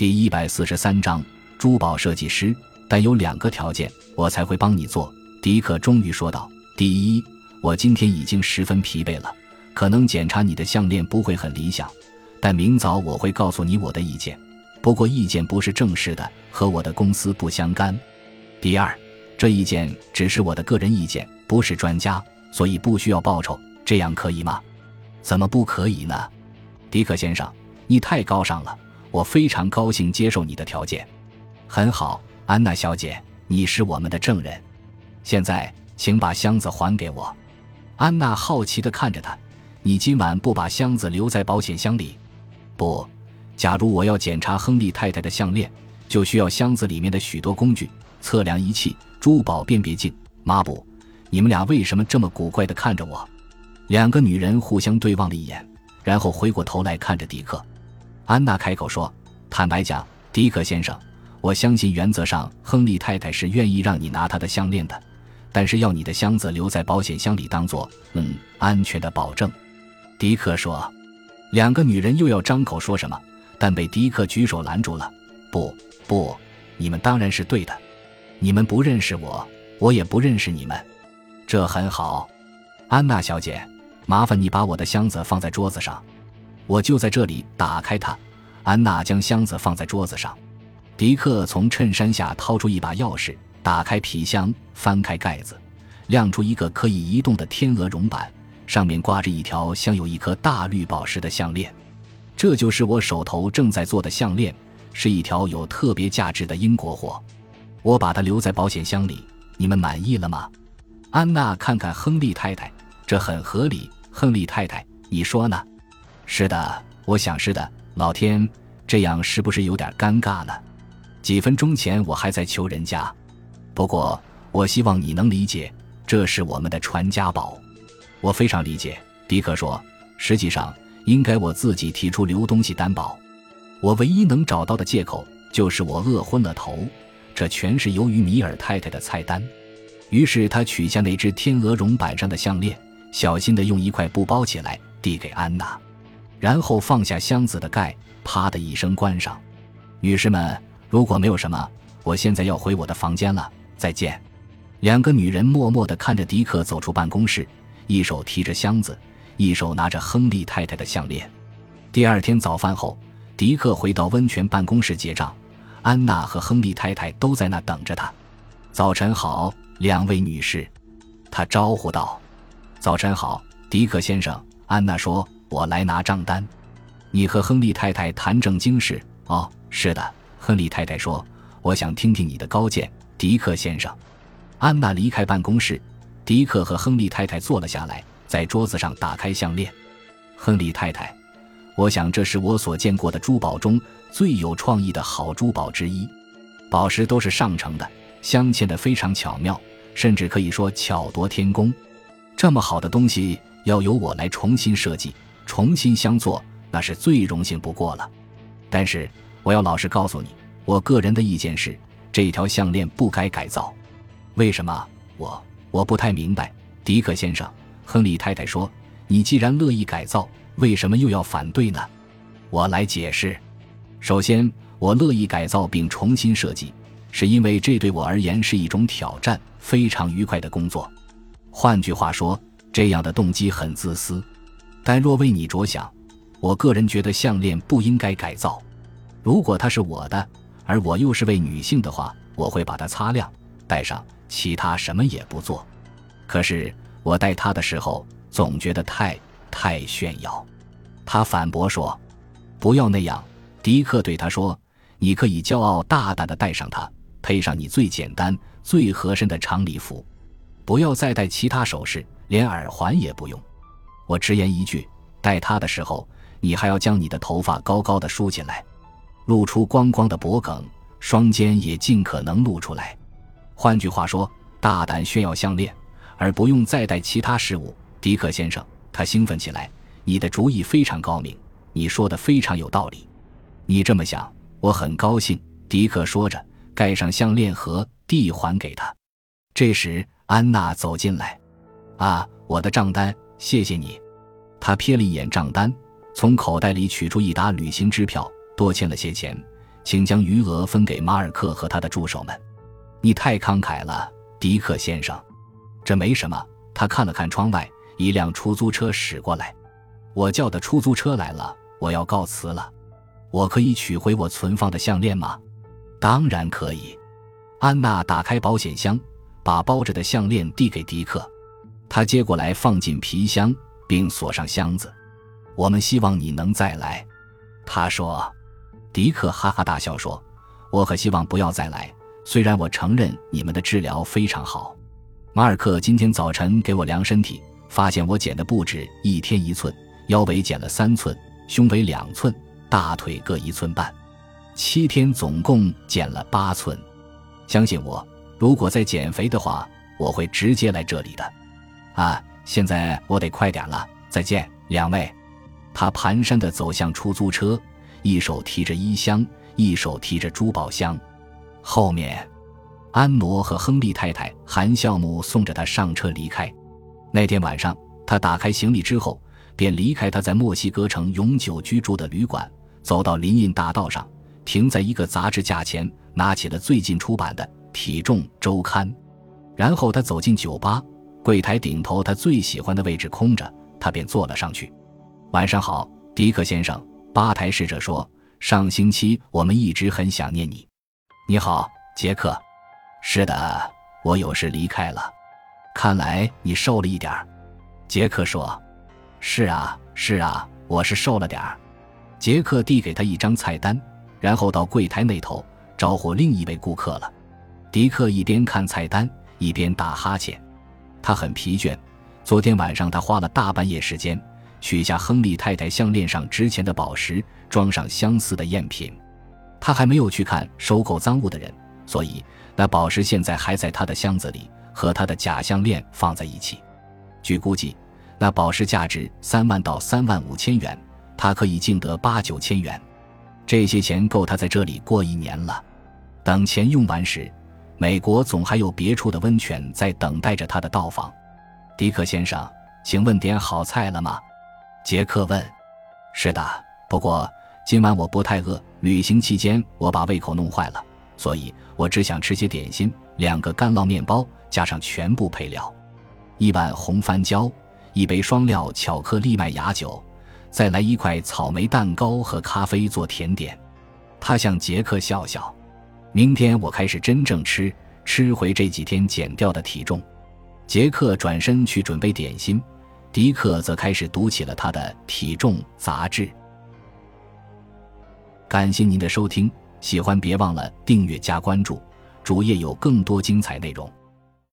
第一百四十三章珠宝设计师，但有两个条件，我才会帮你做。迪克终于说道：“第一，我今天已经十分疲惫了，可能检查你的项链不会很理想，但明早我会告诉你我的意见。不过意见不是正式的，和我的公司不相干。第二，这意见只是我的个人意见，不是专家，所以不需要报酬。这样可以吗？怎么不可以呢？迪克先生，你太高尚了。”我非常高兴接受你的条件，很好，安娜小姐，你是我们的证人。现在，请把箱子还给我。安娜好奇地看着他，你今晚不把箱子留在保险箱里？不，假如我要检查亨利太太的项链，就需要箱子里面的许多工具、测量仪器、珠宝辨别镜、抹布。你们俩为什么这么古怪地看着我？两个女人互相对望了一眼，然后回过头来看着迪克。安娜开口说：“坦白讲，迪克先生，我相信原则上亨利太太是愿意让你拿她的项链的，但是要你的箱子留在保险箱里，当做嗯安全的保证。”迪克说。两个女人又要张口说什么，但被迪克举手拦住了。“不，不，你们当然是对的。你们不认识我，我也不认识你们，这很好。安娜小姐，麻烦你把我的箱子放在桌子上。”我就在这里，打开它。安娜将箱子放在桌子上。迪克从衬衫下掏出一把钥匙，打开皮箱，翻开盖子，亮出一个可以移动的天鹅绒板，上面挂着一条镶有一颗大绿宝石的项链。这就是我手头正在做的项链，是一条有特别价值的英国货。我把它留在保险箱里。你们满意了吗？安娜看看亨利太太，这很合理。亨利太太，你说呢？是的，我想是的。老天，这样是不是有点尴尬呢？几分钟前我还在求人家，不过我希望你能理解，这是我们的传家宝。我非常理解，迪克说。实际上，应该我自己提出留东西担保。我唯一能找到的借口就是我饿昏了头，这全是由于米尔太太的菜单。于是他取下那只天鹅绒板上的项链，小心地用一块布包起来，递给安娜。然后放下箱子的盖，啪的一声关上。女士们，如果没有什么，我现在要回我的房间了。再见。两个女人默默地看着迪克走出办公室，一手提着箱子，一手拿着亨利太太的项链。第二天早饭后，迪克回到温泉办公室结账，安娜和亨利太太都在那等着他。早晨好，两位女士，他招呼道。早晨好，迪克先生。安娜说。我来拿账单，你和亨利太太谈正经事哦。是的，亨利太太说，我想听听你的高见，迪克先生。安娜离开办公室，迪克和亨利太太坐了下来，在桌子上打开项链。亨利太太，我想这是我所见过的珠宝中最有创意的好珠宝之一，宝石都是上乘的，镶嵌的非常巧妙，甚至可以说巧夺天工。这么好的东西要由我来重新设计。重新相做，那是最荣幸不过了。但是我要老实告诉你，我个人的意见是，这条项链不该改造。为什么？我我不太明白，迪克先生。亨利太太说：“你既然乐意改造，为什么又要反对呢？”我来解释。首先，我乐意改造并重新设计，是因为这对我而言是一种挑战，非常愉快的工作。换句话说，这样的动机很自私。但若为你着想，我个人觉得项链不应该改造。如果它是我的，而我又是位女性的话，我会把它擦亮，戴上，其他什么也不做。可是我戴它的时候，总觉得太太炫耀。他反驳说：“不要那样。”迪克对他说：“你可以骄傲大胆地戴上它，配上你最简单、最合身的长礼服，不要再戴其他首饰，连耳环也不用。”我直言一句，戴它的时候，你还要将你的头发高高的梳起来，露出光光的脖颈，双肩也尽可能露出来。换句话说，大胆炫耀项链，而不用再戴其他饰物。迪克先生，他兴奋起来。你的主意非常高明，你说的非常有道理。你这么想，我很高兴。迪克说着，盖上项链盒，递还给他。这时，安娜走进来。啊，我的账单。谢谢你，他瞥了一眼账单，从口袋里取出一沓旅行支票，多欠了些钱，请将余额分给马尔克和他的助手们。你太慷慨了，迪克先生。这没什么。他看了看窗外，一辆出租车驶过来。我叫的出租车来了，我要告辞了。我可以取回我存放的项链吗？当然可以。安娜打开保险箱，把包着的项链递给迪克。他接过来，放进皮箱，并锁上箱子。我们希望你能再来，他说。迪克哈哈大笑说：“我可希望不要再来。虽然我承认你们的治疗非常好。”马尔克今天早晨给我量身体，发现我减的不止一天一寸，腰围减了三寸，胸围两寸，大腿各一寸半，七天总共减了八寸。相信我，如果再减肥的话，我会直接来这里的。啊，现在我得快点了，再见，两位。他蹒跚地走向出租车，一手提着衣箱，一手提着珠宝箱。后面，安罗和亨利太太含笑目送着他上车离开。那天晚上，他打开行李之后，便离开他在墨西哥城永久居住的旅馆，走到林荫大道上，停在一个杂志架前，拿起了最近出版的《体重周刊》。然后他走进酒吧，柜台顶头他最喜欢的位置空着，他便坐了上去。晚上好，迪克先生。吧台侍者说：“上星期我们一直很想念你。”你好，杰克。是的，我有事离开了。看来你瘦了一点儿。杰克说：“是啊，是啊，我是瘦了点儿。”杰克递给他一张菜单，然后到柜台那头招呼另一位顾客了。迪克一边看菜单，一边打哈欠。他很疲倦。昨天晚上他花了大半夜时间。取下亨利太太项链上值钱的宝石，装上相似的赝品。他还没有去看收购赃物的人，所以那宝石现在还在他的箱子里，和他的假项链放在一起。据估计，那宝石价值三万到三万五千元，他可以净得八九千元。这些钱够他在这里过一年了。等钱用完时，美国总还有别处的温泉在等待着他的到访。迪克先生，请问点好菜了吗？杰克问：“是的，不过今晚我不太饿。旅行期间我把胃口弄坏了，所以我只想吃些点心，两个干酪面包加上全部配料，一碗红番椒，一杯双料巧克力麦芽酒，再来一块草莓蛋糕和咖啡做甜点。”他向杰克笑笑：“明天我开始真正吃，吃回这几天减掉的体重。”杰克转身去准备点心。迪克则开始读起了他的体重杂志。感谢您的收听，喜欢别忘了订阅加关注，主页有更多精彩内容。